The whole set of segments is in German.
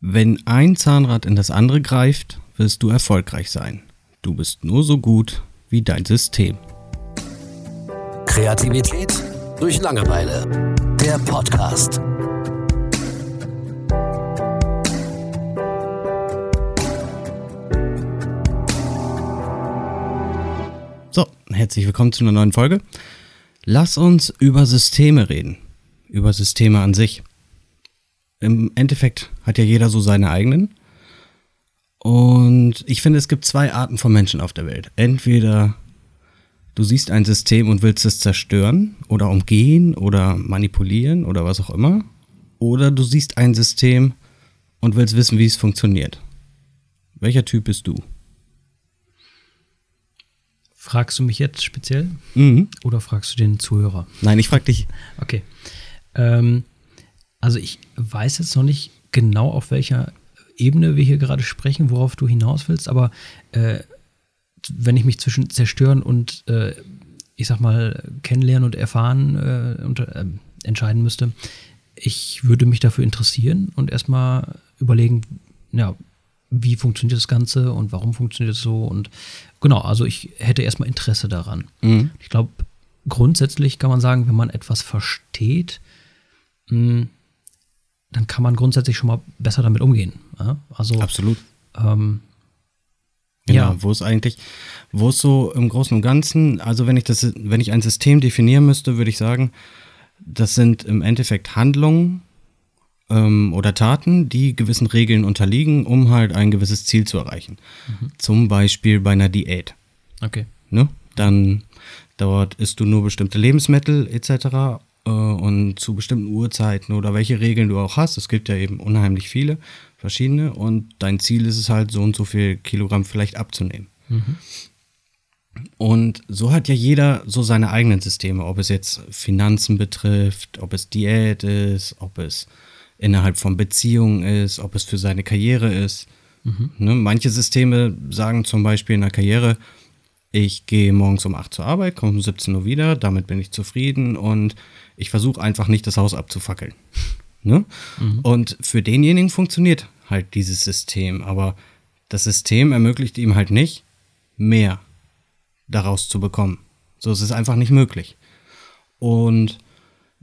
Wenn ein Zahnrad in das andere greift, wirst du erfolgreich sein. Du bist nur so gut wie dein System. Kreativität durch Langeweile. Der Podcast. So, herzlich willkommen zu einer neuen Folge. Lass uns über Systeme reden. Über Systeme an sich. Im Endeffekt hat ja jeder so seine eigenen. Und ich finde, es gibt zwei Arten von Menschen auf der Welt. Entweder du siehst ein System und willst es zerstören oder umgehen oder manipulieren oder was auch immer. Oder du siehst ein System und willst wissen, wie es funktioniert. Welcher Typ bist du? Fragst du mich jetzt speziell Mhm. oder fragst du den Zuhörer? Nein, ich frag dich. Okay. Ähm, also ich weiß jetzt noch nicht genau, auf welcher Ebene wir hier gerade sprechen, worauf du hinaus willst, aber äh, wenn ich mich zwischen zerstören und äh, ich sag mal kennenlernen und erfahren äh, unter, äh, entscheiden müsste, ich würde mich dafür interessieren und erstmal überlegen, ja, wie funktioniert das Ganze und warum funktioniert es so und genau, also ich hätte erstmal Interesse daran. Mhm. Ich glaube, grundsätzlich kann man sagen, wenn man etwas versteht, mh, dann kann man grundsätzlich schon mal besser damit umgehen. Ja? Also, Absolut. ähm, Genau, Ja. wo es eigentlich, wo es so im Großen und Ganzen, also wenn ich das, wenn ich ein System definieren müsste, würde ich sagen, das sind im Endeffekt Handlungen ähm, oder Taten, die gewissen Regeln unterliegen, um halt ein gewisses Ziel zu erreichen. Zum Beispiel bei einer Diät. okay. Ne? Dann dort isst du nur bestimmte Lebensmittel etc. Äh, und zu bestimmten Uhrzeiten oder welche Regeln du auch hast. Es gibt ja eben unheimlich viele verschiedene und dein Ziel ist es halt so und so viel Kilogramm vielleicht abzunehmen. Und so hat ja jeder so seine eigenen Systeme, ob es jetzt Finanzen betrifft, ob es Diät ist, ob es innerhalb von Beziehungen ist, ob es für seine Karriere ist. Ne? Manche Systeme sagen zum Beispiel in der Karriere, ich gehe morgens um 8 zur Arbeit, komme um 17 Uhr wieder, damit bin ich zufrieden und ich versuche einfach nicht das Haus abzufackeln. Ne? Und für denjenigen funktioniert halt dieses System, aber das System ermöglicht ihm halt nicht, mehr daraus zu bekommen. So ist es einfach nicht möglich. Und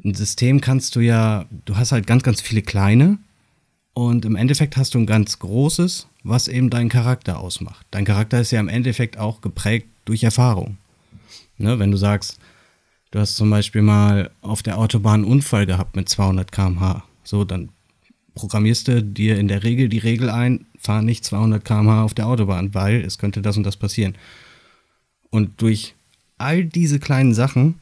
ein System kannst du ja, du hast halt ganz, ganz viele kleine und im Endeffekt hast du ein ganz großes, was eben deinen Charakter ausmacht. Dein Charakter ist ja im Endeffekt auch geprägt durch Erfahrung. Ne, wenn du sagst, du hast zum Beispiel mal auf der Autobahn einen Unfall gehabt mit 200 km/h, so, dann programmierst du dir in der Regel die Regel ein, fahr nicht 200 km/h auf der Autobahn, weil es könnte das und das passieren. Und durch all diese kleinen Sachen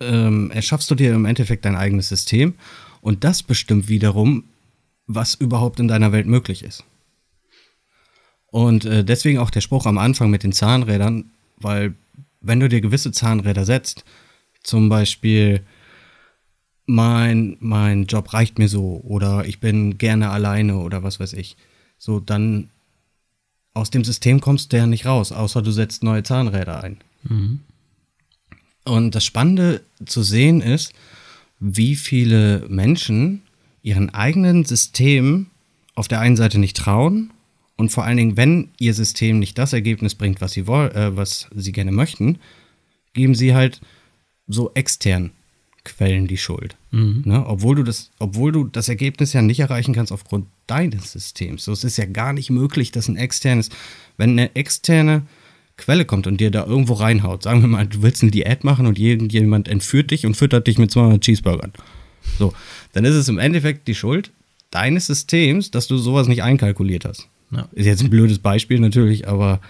ähm, erschaffst du dir im Endeffekt dein eigenes System und das bestimmt wiederum, was überhaupt in deiner Welt möglich ist. Und äh, deswegen auch der Spruch am Anfang mit den Zahnrädern, weil wenn du dir gewisse Zahnräder setzt, zum Beispiel mein, mein Job reicht mir so oder ich bin gerne alleine oder was weiß ich, so dann aus dem System kommst du ja nicht raus, außer du setzt neue Zahnräder ein. Und das Spannende zu sehen ist, wie viele Menschen ihren eigenen Systemen auf der einen Seite nicht trauen und vor allen Dingen, wenn ihr System nicht das Ergebnis bringt, was sie wollen, äh, was sie gerne möchten, geben sie halt so extern Quellen die Schuld. Ne? Obwohl du das, obwohl du das Ergebnis ja nicht erreichen kannst aufgrund deines Systems. So, es ist ja gar nicht möglich, dass ein externes, wenn eine externe Quelle kommt und dir da irgendwo reinhaut, sagen wir mal, du willst eine Diät machen und irgendjemand entführt dich und füttert dich mit 200 Cheeseburgern. So, dann ist es im Endeffekt die Schuld deines Systems, dass du sowas nicht einkalkuliert hast. Ja. Ist jetzt ein blödes Beispiel natürlich, aber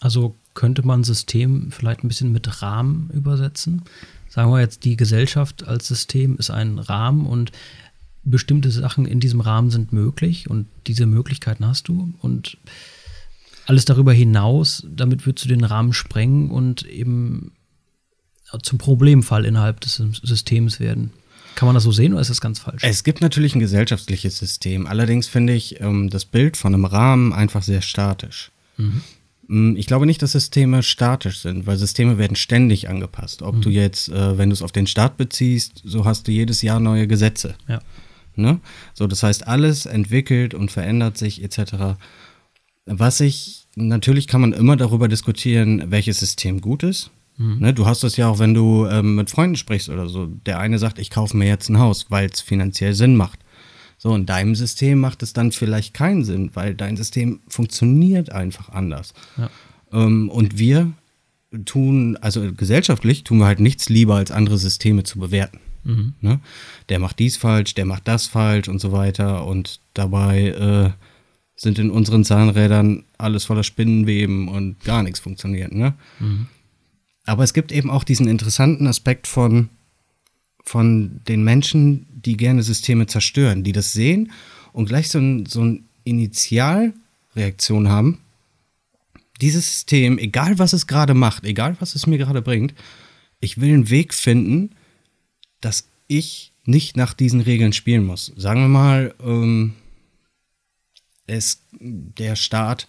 Also könnte man System vielleicht ein bisschen mit Rahmen übersetzen. Sagen wir jetzt, die Gesellschaft als System ist ein Rahmen und bestimmte Sachen in diesem Rahmen sind möglich und diese Möglichkeiten hast du und alles darüber hinaus, damit würdest du den Rahmen sprengen und eben zum Problemfall innerhalb des Systems werden. Kann man das so sehen oder ist das ganz falsch? Es gibt natürlich ein gesellschaftliches System. Allerdings finde ich ähm, das Bild von einem Rahmen einfach sehr statisch. Mm, Ich glaube nicht, dass Systeme statisch sind, weil Systeme werden ständig angepasst. Ob du jetzt, äh, wenn du es auf den Staat beziehst, so hast du jedes Jahr neue Gesetze. Ja. Ne? So, das heißt, alles entwickelt und verändert sich etc. Was ich, natürlich kann man immer darüber diskutieren, welches System gut ist. Mhm. Ne, du hast das ja auch, wenn du ähm, mit Freunden sprichst oder so. Der eine sagt, ich kaufe mir jetzt ein Haus, weil es finanziell Sinn macht. So, in deinem System macht es dann vielleicht keinen Sinn, weil dein System funktioniert einfach anders. Ja. Ähm, und wir tun, also gesellschaftlich tun wir halt nichts lieber, als andere Systeme zu bewerten. Mhm. Ne? Der macht dies falsch, der macht das falsch und so weiter. Und dabei äh, sind in unseren Zahnrädern alles voller Spinnenweben und gar nichts funktioniert. Ne? Mhm. Aber es gibt eben auch diesen interessanten Aspekt von, von den Menschen, die gerne Systeme zerstören, die das sehen und gleich so, ein, so eine Initialreaktion haben. Dieses System, egal was es gerade macht, egal was es mir gerade bringt, ich will einen Weg finden, dass ich nicht nach diesen Regeln spielen muss. Sagen wir mal, ähm, es, der Staat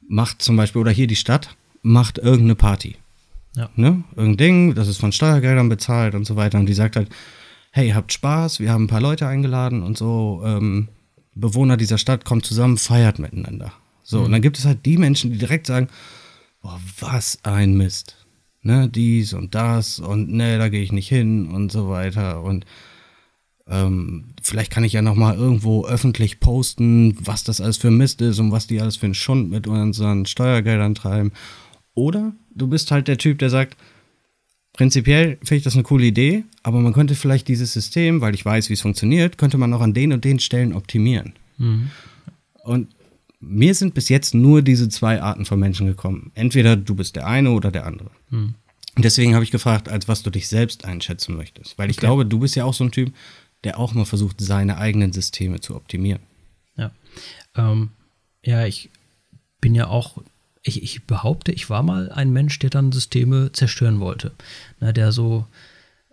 macht zum Beispiel, oder hier die Stadt, macht irgendeine Party. Ja. Ne? Irgendein Ding, das ist von Steuergeldern bezahlt und so weiter. Und die sagt halt, hey, habt Spaß, wir haben ein paar Leute eingeladen und so, ähm, Bewohner dieser Stadt kommt zusammen, feiert miteinander. So, mhm. und dann gibt es halt die Menschen, die direkt sagen, boah, was ein Mist. Ne, dies und das und ne, da gehe ich nicht hin und so weiter. Und ähm, vielleicht kann ich ja nochmal irgendwo öffentlich posten, was das alles für Mist ist und was die alles für einen Schund mit unseren Steuergeldern treiben. Oder du bist halt der Typ, der sagt, prinzipiell finde ich das eine coole Idee, aber man könnte vielleicht dieses System, weil ich weiß, wie es funktioniert, könnte man auch an den und den Stellen optimieren. Mhm. Und mir sind bis jetzt nur diese zwei Arten von Menschen gekommen. Entweder du bist der eine oder der andere. Mhm. Und deswegen habe ich gefragt, als was du dich selbst einschätzen möchtest. Weil ich okay. glaube, du bist ja auch so ein Typ, der auch mal versucht, seine eigenen Systeme zu optimieren. Ja. Ähm, ja, ich bin ja auch ich, ich, behaupte, ich war mal ein Mensch, der dann Systeme zerstören wollte. Na, der so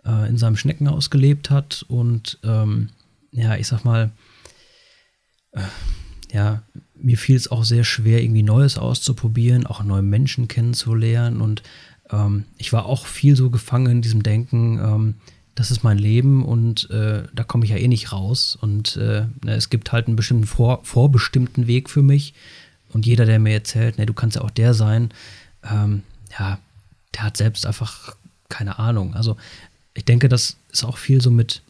äh, in seinem Schneckenhaus gelebt hat und ähm, ja, ich sag mal, äh, ja, mir fiel es auch sehr schwer, irgendwie Neues auszuprobieren, auch neue Menschen kennenzulernen und ähm, ich war auch viel so gefangen in diesem Denken, ähm, das ist mein Leben und äh, da komme ich ja eh nicht raus und äh, es gibt halt einen bestimmten vor, vorbestimmten Weg für mich und jeder, der mir erzählt, ne, du kannst ja auch der sein, ähm, ja, der hat selbst einfach keine Ahnung. Also ich denke, das ist auch viel so mit,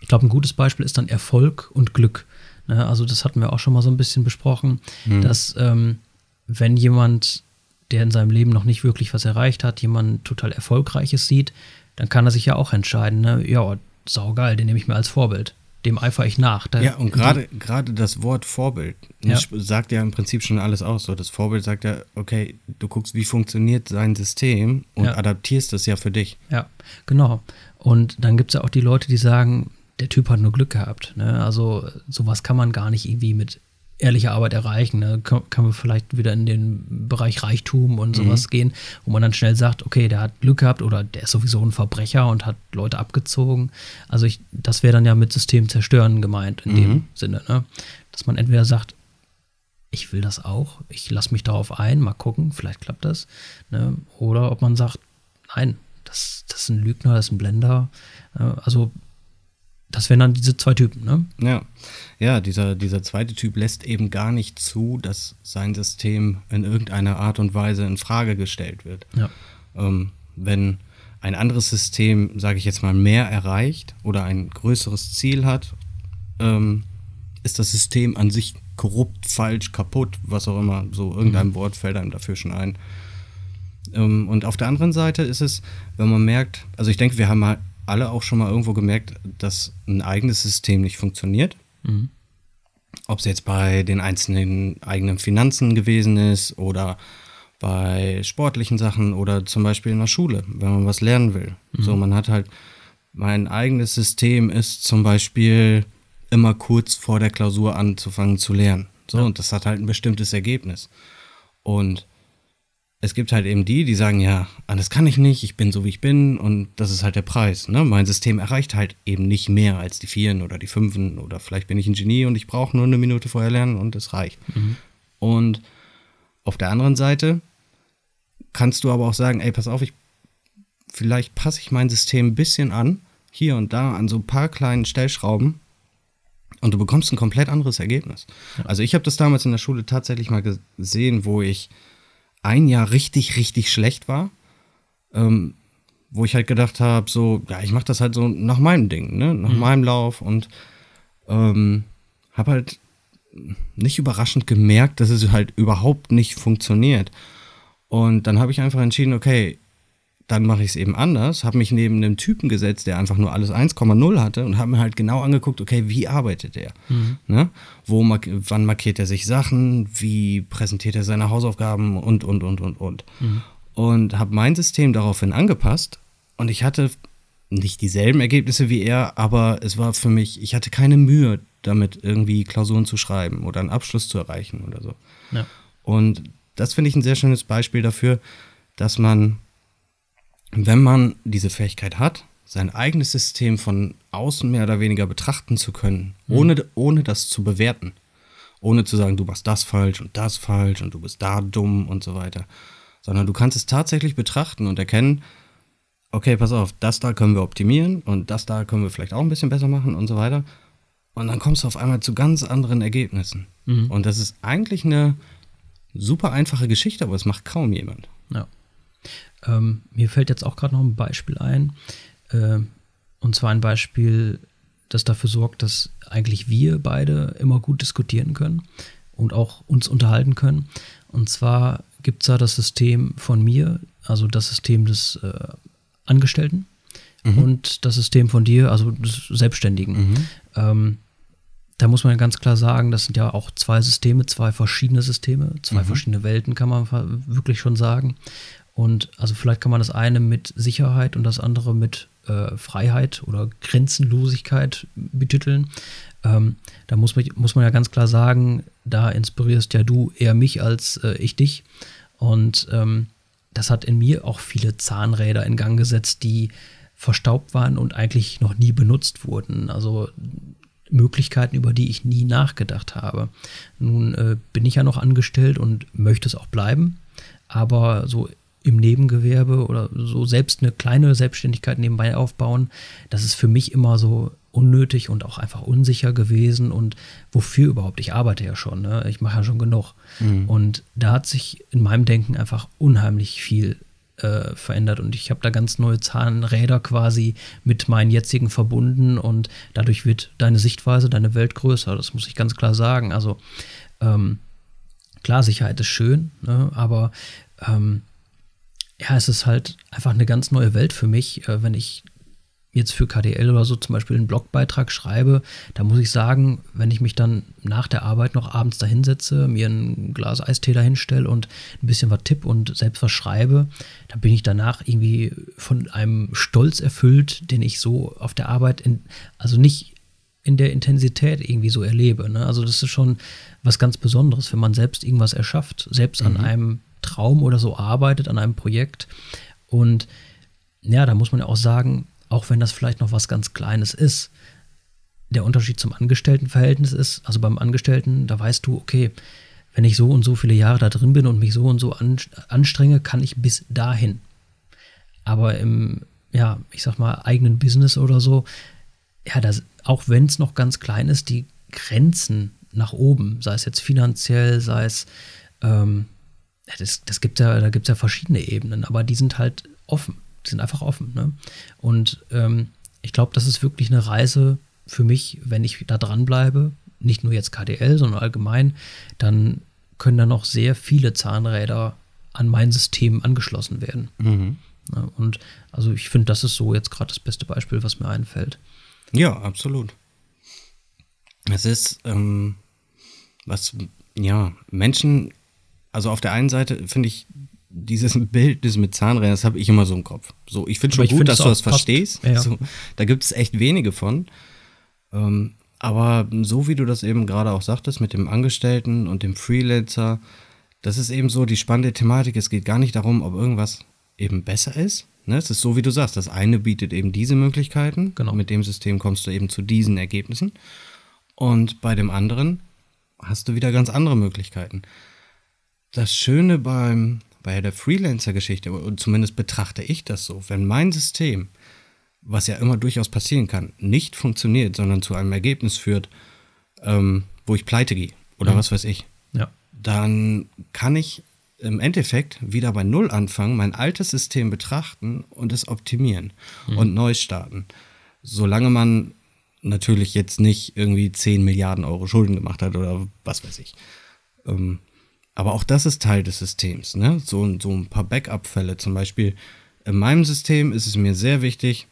ich glaube, ein gutes Beispiel ist dann Erfolg und Glück. Ne? Also das hatten wir auch schon mal so ein bisschen besprochen, mhm. dass ähm, wenn jemand, der in seinem Leben noch nicht wirklich was erreicht hat, jemand total Erfolgreiches sieht, dann kann er sich ja auch entscheiden, ne? ja, saugeil, den nehme ich mir als Vorbild dem eifere ich nach. Da, ja, und gerade gerade das Wort Vorbild ja. sagt ja im Prinzip schon alles aus. So, das Vorbild sagt ja, okay, du guckst, wie funktioniert sein System und ja. adaptierst das ja für dich. Ja, genau. Und dann gibt es ja auch die Leute, die sagen, der Typ hat nur Glück gehabt. Ne? Also sowas kann man gar nicht irgendwie mit ehrliche Arbeit erreichen. Ne? Kann, kann man vielleicht wieder in den Bereich Reichtum und sowas mhm. gehen, wo man dann schnell sagt, okay, der hat Glück gehabt oder der ist sowieso ein Verbrecher und hat Leute abgezogen. Also ich, das wäre dann ja mit System zerstören gemeint in mhm. dem Sinne, ne? dass man entweder sagt, ich will das auch, ich lasse mich darauf ein, mal gucken, vielleicht klappt das. Ne? Oder ob man sagt, nein, das, das ist ein Lügner, das ist ein Blender. Also das wären dann diese zwei Typen, ne? Ja, ja dieser, dieser zweite Typ lässt eben gar nicht zu, dass sein System in irgendeiner Art und Weise in Frage gestellt wird. Ja. Ähm, wenn ein anderes System, sage ich jetzt mal, mehr erreicht oder ein größeres Ziel hat, ähm, ist das System an sich korrupt, falsch, kaputt, was auch immer. So irgendein mhm. Wort fällt einem dafür schon ein. Ähm, und auf der anderen Seite ist es, wenn man merkt, also ich denke, wir haben mal alle auch schon mal irgendwo gemerkt, dass ein eigenes System nicht funktioniert. Mhm. Ob es jetzt bei den einzelnen eigenen Finanzen gewesen ist oder bei sportlichen Sachen oder zum Beispiel in der Schule, wenn man was lernen will. Mhm. So, man hat halt, mein eigenes System ist zum Beispiel immer kurz vor der Klausur anzufangen zu lernen. So, ja. und das hat halt ein bestimmtes Ergebnis. Und es gibt halt eben die, die sagen, ja, anders kann ich nicht, ich bin so wie ich bin und das ist halt der Preis. Ne? Mein System erreicht halt eben nicht mehr als die Vieren oder die Fünfen oder vielleicht bin ich ein Genie und ich brauche nur eine Minute vorher lernen und es reicht. Mhm. Und auf der anderen Seite kannst du aber auch sagen, ey, pass auf, ich, vielleicht passe ich mein System ein bisschen an, hier und da an so ein paar kleinen Stellschrauben und du bekommst ein komplett anderes Ergebnis. Ja. Also ich habe das damals in der Schule tatsächlich mal gesehen, wo ich ein Jahr richtig, richtig schlecht war, ähm, wo ich halt gedacht habe, so, ja, ich mache das halt so nach meinem Ding, ne? nach mhm. meinem Lauf und ähm, habe halt nicht überraschend gemerkt, dass es halt überhaupt nicht funktioniert. Und dann habe ich einfach entschieden, okay, dann mache ich es eben anders, habe mich neben einem Typen gesetzt, der einfach nur alles 1,0 hatte und habe mir halt genau angeguckt, okay, wie arbeitet er? Mhm. Ne? Wo, wann markiert er sich Sachen? Wie präsentiert er seine Hausaufgaben? Und, und, und, und, und. Mhm. Und habe mein System daraufhin angepasst und ich hatte nicht dieselben Ergebnisse wie er, aber es war für mich, ich hatte keine Mühe damit, irgendwie Klausuren zu schreiben oder einen Abschluss zu erreichen oder so. Ja. Und das finde ich ein sehr schönes Beispiel dafür, dass man wenn man diese Fähigkeit hat, sein eigenes System von außen mehr oder weniger betrachten zu können, mhm. ohne, ohne das zu bewerten, ohne zu sagen, du machst das falsch und das falsch und du bist da dumm und so weiter, sondern du kannst es tatsächlich betrachten und erkennen, okay, pass auf, das da können wir optimieren und das da können wir vielleicht auch ein bisschen besser machen und so weiter. Und dann kommst du auf einmal zu ganz anderen Ergebnissen. Mhm. Und das ist eigentlich eine super einfache Geschichte, aber es macht kaum jemand. Ja. Ähm, mir fällt jetzt auch gerade noch ein Beispiel ein. Äh, und zwar ein Beispiel, das dafür sorgt, dass eigentlich wir beide immer gut diskutieren können und auch uns unterhalten können. Und zwar gibt es da das System von mir, also das System des äh, Angestellten mhm. und das System von dir, also des Selbstständigen. Mhm. Ähm, da muss man ja ganz klar sagen, das sind ja auch zwei Systeme, zwei verschiedene Systeme, zwei mhm. verschiedene Welten, kann man wirklich schon sagen. Und also vielleicht kann man das eine mit Sicherheit und das andere mit äh, Freiheit oder Grenzenlosigkeit betiteln. Ähm, da muss man, muss man ja ganz klar sagen, da inspirierst ja du eher mich als äh, ich dich. Und ähm, das hat in mir auch viele Zahnräder in Gang gesetzt, die verstaubt waren und eigentlich noch nie benutzt wurden. Also Möglichkeiten, über die ich nie nachgedacht habe. Nun äh, bin ich ja noch angestellt und möchte es auch bleiben, aber so im Nebengewerbe oder so selbst eine kleine Selbstständigkeit nebenbei aufbauen, das ist für mich immer so unnötig und auch einfach unsicher gewesen und wofür überhaupt? Ich arbeite ja schon, ne? ich mache ja schon genug. Mhm. Und da hat sich in meinem Denken einfach unheimlich viel äh, verändert und ich habe da ganz neue Zahnräder quasi mit meinen jetzigen verbunden und dadurch wird deine Sichtweise, deine Welt größer, das muss ich ganz klar sagen. Also ähm, klar, Sicherheit ist schön, ne? aber ähm, ja, es ist halt einfach eine ganz neue Welt für mich, äh, wenn ich jetzt für KDL oder so zum Beispiel einen Blogbeitrag schreibe, da muss ich sagen, wenn ich mich dann nach der Arbeit noch abends dahinsetze, mir ein Glas Eistee dahinstelle und ein bisschen was tipp und selbst was schreibe, dann bin ich danach irgendwie von einem Stolz erfüllt, den ich so auf der Arbeit, in, also nicht in der Intensität irgendwie so erlebe. Ne? Also das ist schon was ganz Besonderes, wenn man selbst irgendwas erschafft, selbst mhm. an einem Traum oder so arbeitet, an einem Projekt. Und ja, da muss man ja auch sagen, auch wenn das vielleicht noch was ganz Kleines ist, der Unterschied zum Angestelltenverhältnis ist, also beim Angestellten, da weißt du, okay, wenn ich so und so viele Jahre da drin bin und mich so und so anstrenge, kann ich bis dahin. Aber im, ja, ich sag mal, eigenen Business oder so, ja, das, auch wenn es noch ganz klein ist, die Grenzen nach oben, sei es jetzt finanziell, sei es ähm, das, das gibt ja, da gibt es ja verschiedene Ebenen, aber die sind halt offen. Die sind einfach offen. Ne? Und ähm, ich glaube, das ist wirklich eine Reise für mich, wenn ich da dranbleibe, nicht nur jetzt KDL, sondern allgemein, dann können da noch sehr viele Zahnräder an mein System angeschlossen werden. Mhm. Ja, und also ich finde, das ist so jetzt gerade das beste Beispiel, was mir einfällt. Ja, absolut. Es ist, ähm, was, ja, Menschen also auf der einen Seite finde ich dieses Bild das mit Zahnrädern, das habe ich immer so im Kopf. So, ich finde schon ich gut, find dass du das verstehst. Ja. So, da gibt es echt wenige von. Ähm, aber so wie du das eben gerade auch sagtest mit dem Angestellten und dem Freelancer, das ist eben so die spannende Thematik. Es geht gar nicht darum, ob irgendwas eben besser ist. Ne? Es ist so, wie du sagst, das eine bietet eben diese Möglichkeiten. Genau. Mit dem System kommst du eben zu diesen Ergebnissen. Und bei dem anderen hast du wieder ganz andere Möglichkeiten das Schöne beim, bei der Freelancer-Geschichte, und zumindest betrachte ich das so, wenn mein System, was ja immer durchaus passieren kann, nicht funktioniert, sondern zu einem Ergebnis führt, ähm, wo ich pleite gehe oder mhm. was weiß ich, ja. dann kann ich im Endeffekt wieder bei Null anfangen, mein altes System betrachten und es optimieren mhm. und neu starten. Solange man natürlich jetzt nicht irgendwie 10 Milliarden Euro Schulden gemacht hat oder was weiß ich. Ähm, aber auch das ist Teil des Systems. Ne? So, so ein paar Backup-Fälle zum Beispiel. In meinem System ist es mir sehr wichtig,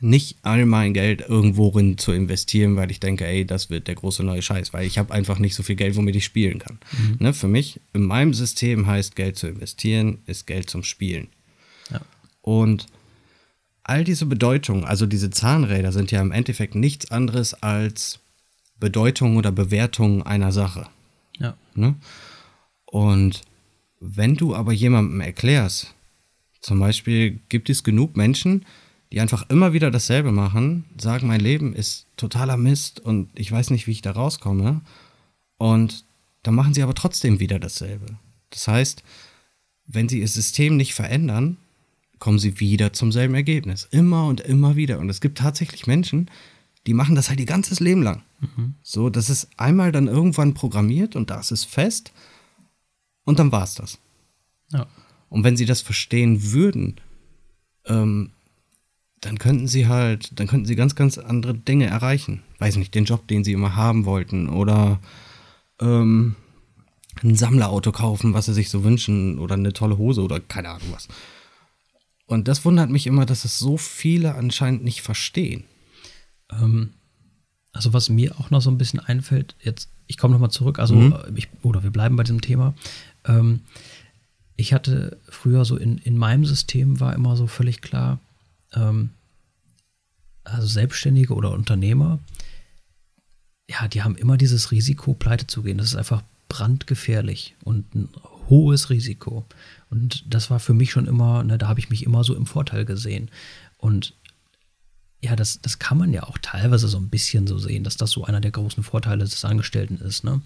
nicht all mein Geld irgendworin zu investieren, weil ich denke, ey, das wird der große neue Scheiß, weil ich habe einfach nicht so viel Geld, womit ich spielen kann. Mhm. Ne, für mich, in meinem System heißt Geld zu investieren, ist Geld zum Spielen. Ja. Und all diese Bedeutungen, also diese Zahnräder sind ja im Endeffekt nichts anderes als Bedeutung oder Bewertung einer Sache. Ja. Ne? Und wenn du aber jemandem erklärst, zum Beispiel gibt es genug Menschen, die einfach immer wieder dasselbe machen, sagen, mein Leben ist totaler Mist und ich weiß nicht, wie ich da rauskomme. Und dann machen sie aber trotzdem wieder dasselbe. Das heißt, wenn sie ihr System nicht verändern, kommen sie wieder zum selben Ergebnis. Immer und immer wieder. Und es gibt tatsächlich Menschen, die machen das halt ihr ganzes Leben lang. Mhm. So, das ist einmal dann irgendwann programmiert und das ist fest und dann war es das. Ja. Und wenn sie das verstehen würden, ähm, dann könnten sie halt, dann könnten sie ganz, ganz andere Dinge erreichen. Weiß nicht, den Job, den sie immer haben wollten oder ähm, ein Sammlerauto kaufen, was sie sich so wünschen oder eine tolle Hose oder keine Ahnung was. Und das wundert mich immer, dass es so viele anscheinend nicht verstehen. Ähm, also was mir auch noch so ein bisschen einfällt, jetzt, ich komme nochmal zurück, also mhm. ich, oder wir bleiben bei diesem Thema. Ähm, ich hatte früher so in, in meinem System war immer so völlig klar, ähm, also Selbstständige oder Unternehmer, ja, die haben immer dieses Risiko, pleite zu gehen. Das ist einfach brandgefährlich und ein hohes Risiko. Und das war für mich schon immer, ne, da habe ich mich immer so im Vorteil gesehen. Und ja, das, das kann man ja auch teilweise so ein bisschen so sehen, dass das so einer der großen Vorteile des Angestellten ist. Ne?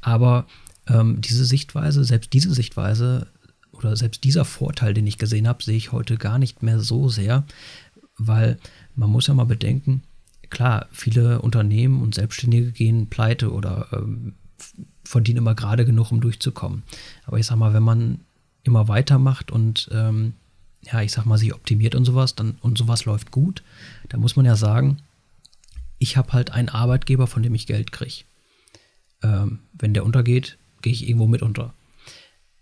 Aber ähm, diese Sichtweise, selbst diese Sichtweise oder selbst dieser Vorteil, den ich gesehen habe, sehe ich heute gar nicht mehr so sehr, weil man muss ja mal bedenken, klar, viele Unternehmen und Selbstständige gehen pleite oder ähm, verdienen immer gerade genug, um durchzukommen. Aber ich sag mal, wenn man immer weitermacht und ähm, ja, ich sag mal, sich optimiert und sowas, dann und sowas läuft gut, dann muss man ja sagen, ich habe halt einen Arbeitgeber, von dem ich Geld kriege. Ähm, wenn der untergeht, gehe ich irgendwo mit unter.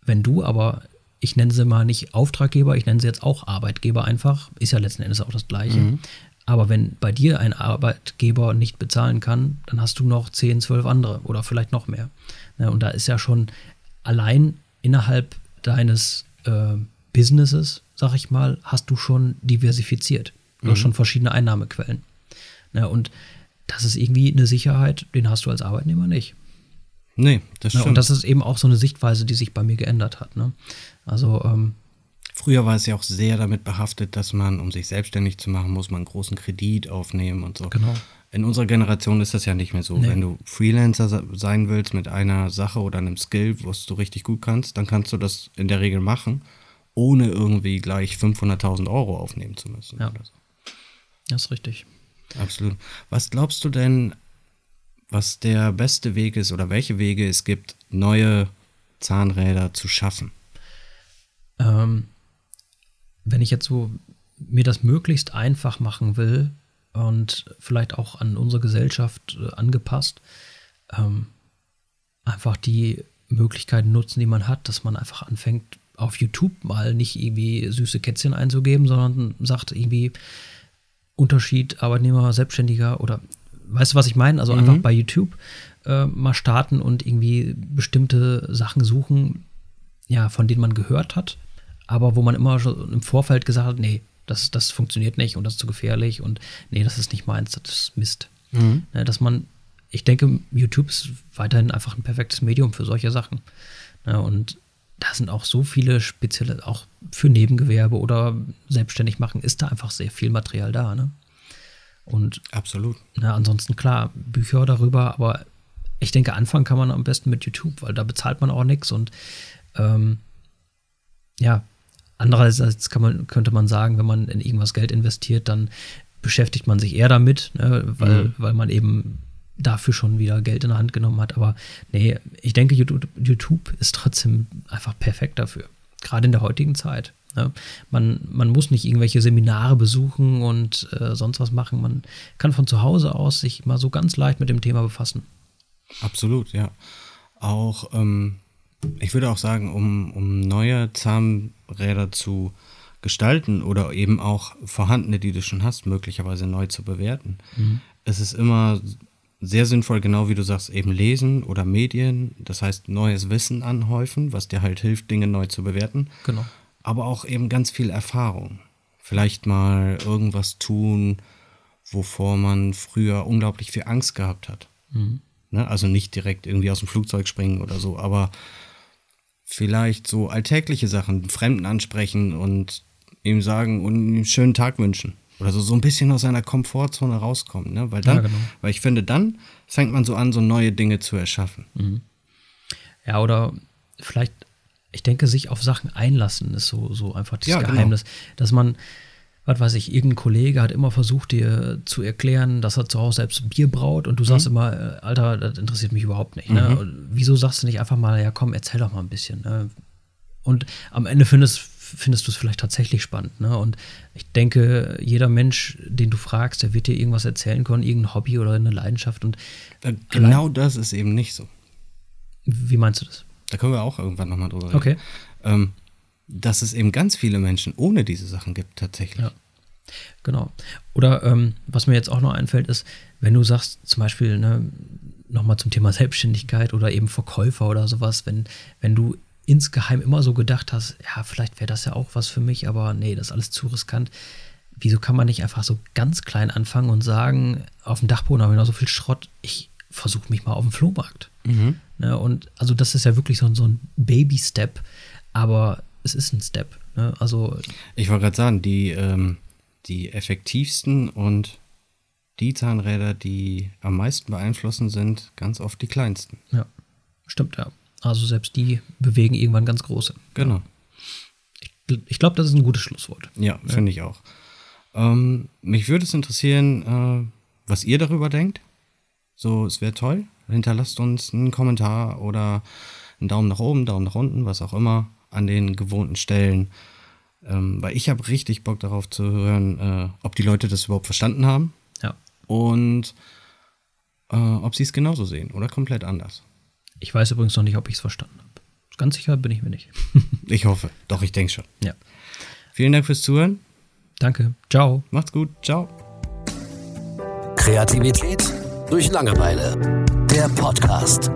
Wenn du aber ich nenne sie mal nicht Auftraggeber, ich nenne sie jetzt auch Arbeitgeber einfach, ist ja letzten Endes auch das Gleiche. Mhm. Aber wenn bei dir ein Arbeitgeber nicht bezahlen kann, dann hast du noch 10, 12 andere oder vielleicht noch mehr. Ja, und da ist ja schon allein innerhalb deines äh, Businesses, sag ich mal, hast du schon diversifiziert. Du mhm. hast schon verschiedene Einnahmequellen. Ja, und das ist irgendwie eine Sicherheit, den hast du als Arbeitnehmer nicht. Nee, das stimmt. Ja, und das ist eben auch so eine Sichtweise, die sich bei mir geändert hat. Ne? Also ähm, Früher war es ja auch sehr damit behaftet, dass man, um sich selbstständig zu machen, muss man einen großen Kredit aufnehmen und so. Genau. In unserer Generation ist das ja nicht mehr so. Nee. Wenn du Freelancer sein willst mit einer Sache oder einem Skill, was du richtig gut kannst, dann kannst du das in der Regel machen, ohne irgendwie gleich 500.000 Euro aufnehmen zu müssen. Ja. So. Das ist richtig. Absolut. Was glaubst du denn, was der beste Weg ist oder welche Wege es gibt, neue Zahnräder zu schaffen? Ähm, wenn ich jetzt so mir das möglichst einfach machen will und vielleicht auch an unsere Gesellschaft äh, angepasst, ähm, einfach die Möglichkeiten nutzen, die man hat, dass man einfach anfängt, auf YouTube mal nicht irgendwie süße Kätzchen einzugeben, sondern sagt irgendwie Unterschied Arbeitnehmer, Selbstständiger oder weißt du, was ich meine? Also mhm. einfach bei YouTube äh, mal starten und irgendwie bestimmte Sachen suchen, ja, von denen man gehört hat, aber wo man immer schon im Vorfeld gesagt hat, nee, das, das funktioniert nicht und das ist zu gefährlich und nee, das ist nicht meins, das ist Mist. Mhm. Ja, dass man, ich denke, YouTube ist weiterhin einfach ein perfektes Medium für solche Sachen. Ja, und da sind auch so viele spezielle, auch für Nebengewerbe oder selbstständig machen, ist da einfach sehr viel Material da. Ne? Und absolut. Na, ansonsten klar, Bücher darüber, aber ich denke, anfangen kann man am besten mit YouTube, weil da bezahlt man auch nichts und ähm, ja, andererseits kann man, könnte man sagen, wenn man in irgendwas Geld investiert, dann beschäftigt man sich eher damit, ne, weil, mhm. weil man eben dafür schon wieder Geld in der Hand genommen hat. Aber nee, ich denke, YouTube, YouTube ist trotzdem einfach perfekt dafür. Gerade in der heutigen Zeit. Ne? Man, man muss nicht irgendwelche Seminare besuchen und äh, sonst was machen. Man kann von zu Hause aus sich mal so ganz leicht mit dem Thema befassen. Absolut, ja. Auch, ähm, ich würde auch sagen, um, um neue Zahnräder zu gestalten oder eben auch vorhandene, die du schon hast, möglicherweise neu zu bewerten. Mhm. Es ist immer sehr sinnvoll, genau wie du sagst, eben lesen oder Medien, das heißt neues Wissen anhäufen, was dir halt hilft, Dinge neu zu bewerten. Genau. Aber auch eben ganz viel Erfahrung. Vielleicht mal irgendwas tun, wovor man früher unglaublich viel Angst gehabt hat. Mhm. Ne? Also nicht direkt irgendwie aus dem Flugzeug springen oder so, aber vielleicht so alltägliche Sachen, Fremden ansprechen und ihm sagen und ihm einen schönen Tag wünschen. Oder so, so ein bisschen aus seiner Komfortzone rauskommen. Ne? Weil, dann, ja, genau. weil ich finde, dann fängt man so an, so neue Dinge zu erschaffen. Mhm. Ja, oder vielleicht, ich denke, sich auf Sachen einlassen ist so, so einfach das ja, genau. Geheimnis. Genau. Dass man, was weiß ich, irgendein Kollege hat immer versucht, dir zu erklären, dass er zu Hause selbst Bier braut und du mhm. sagst immer, äh, Alter, das interessiert mich überhaupt nicht. Ne? Mhm. Wieso sagst du nicht einfach mal, ja komm, erzähl doch mal ein bisschen. Ne? Und am Ende findest, findest du es vielleicht tatsächlich spannend. Ne? Und ich denke, jeder Mensch, den du fragst, der wird dir irgendwas erzählen können, irgendein Hobby oder eine Leidenschaft. Und genau allein, das ist eben nicht so. Wie meinst du das? Da können wir auch irgendwann nochmal drüber reden. Okay. Ähm, dass es eben ganz viele Menschen ohne diese Sachen gibt, tatsächlich. Ja. Genau. Oder ähm, was mir jetzt auch noch einfällt, ist, wenn du sagst, zum Beispiel, ne, nochmal zum Thema Selbstständigkeit oder eben Verkäufer oder sowas, wenn, wenn du insgeheim immer so gedacht hast, ja, vielleicht wäre das ja auch was für mich, aber nee, das ist alles zu riskant. Wieso kann man nicht einfach so ganz klein anfangen und sagen, auf dem Dachboden habe ich noch so viel Schrott, ich versuche mich mal auf dem Flohmarkt. Mhm. Ne, und also das ist ja wirklich so, so ein Baby-Step, aber es ist ein Step. Ne? Also ich wollte gerade sagen, die, ähm, die effektivsten und die Zahnräder, die am meisten beeinflussen, sind ganz oft die kleinsten. Ja, stimmt, ja. Also selbst die bewegen irgendwann ganz große. Genau. Ich, ich glaube, das ist ein gutes Schlusswort. Ja, finde ich auch. Ähm, mich würde es interessieren, äh, was ihr darüber denkt. So, es wäre toll. Hinterlasst uns einen Kommentar oder einen Daumen nach oben, Daumen nach unten, was auch immer, an den gewohnten Stellen. Ähm, weil ich habe richtig Bock darauf zu hören, äh, ob die Leute das überhaupt verstanden haben. Ja. Und äh, ob sie es genauso sehen oder komplett anders. Ich weiß übrigens noch nicht, ob ich es verstanden habe. Ganz sicher bin ich mir nicht. ich hoffe. Doch, ich denke schon. Ja. Vielen Dank fürs Zuhören. Danke. Ciao. Macht's gut. Ciao. Kreativität durch Langeweile. Der Podcast.